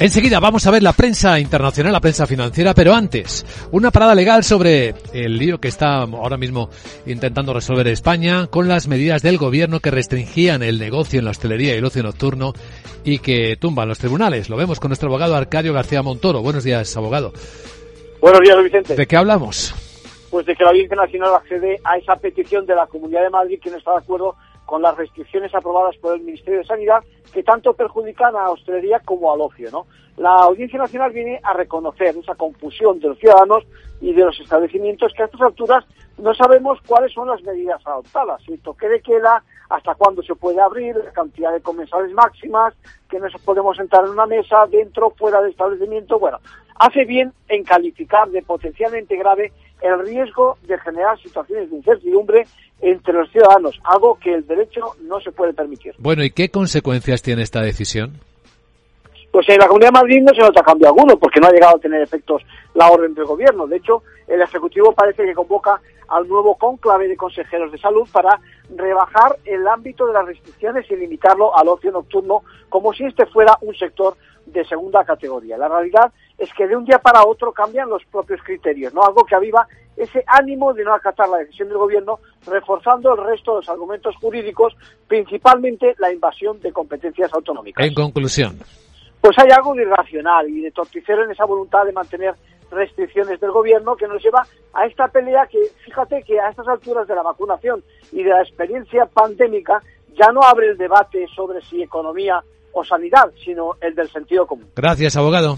Enseguida vamos a ver la prensa internacional, la prensa financiera, pero antes, una parada legal sobre el lío que está ahora mismo intentando resolver España con las medidas del gobierno que restringían el negocio en la hostelería y el ocio nocturno y que tumban los tribunales. Lo vemos con nuestro abogado Arcadio García Montoro. Buenos días, abogado. Buenos días, Vicente. ¿De qué hablamos? Pues de que la Audiencia Nacional accede a esa petición de la Comunidad de Madrid que no está de acuerdo con las restricciones aprobadas por el Ministerio de Sanidad que tanto perjudican a la hostelería como al ocio. ¿no? La Audiencia Nacional viene a reconocer esa confusión de los ciudadanos y de los establecimientos que a estas alturas no sabemos cuáles son las medidas adoptadas, si toque de queda, hasta cuándo se puede abrir, la cantidad de comensales máximas, que no podemos sentar en una mesa, dentro, fuera del establecimiento. Bueno, hace bien en calificar de potencialmente grave el riesgo de generar situaciones de incertidumbre entre los ciudadanos, algo que el derecho no se puede permitir. Bueno, ¿y qué consecuencias tiene esta decisión? Pues en la Comunidad de Madrid no se nota cambio alguno, porque no ha llegado a tener efectos la orden del Gobierno. De hecho, el Ejecutivo parece que convoca al nuevo conclave de consejeros de salud para rebajar el ámbito de las restricciones y limitarlo al ocio nocturno, como si este fuera un sector de segunda categoría. La realidad es que de un día para otro cambian los propios criterios, ¿no? Algo que aviva ese ánimo de no acatar la decisión del gobierno, reforzando el resto de los argumentos jurídicos, principalmente la invasión de competencias autonómicas. En conclusión. Pues hay algo de irracional y de torticero en esa voluntad de mantener restricciones del gobierno que nos lleva a esta pelea que, fíjate que a estas alturas de la vacunación y de la experiencia pandémica ya no abre el debate sobre si economía o sanidad, sino el del sentido común. Gracias, abogado.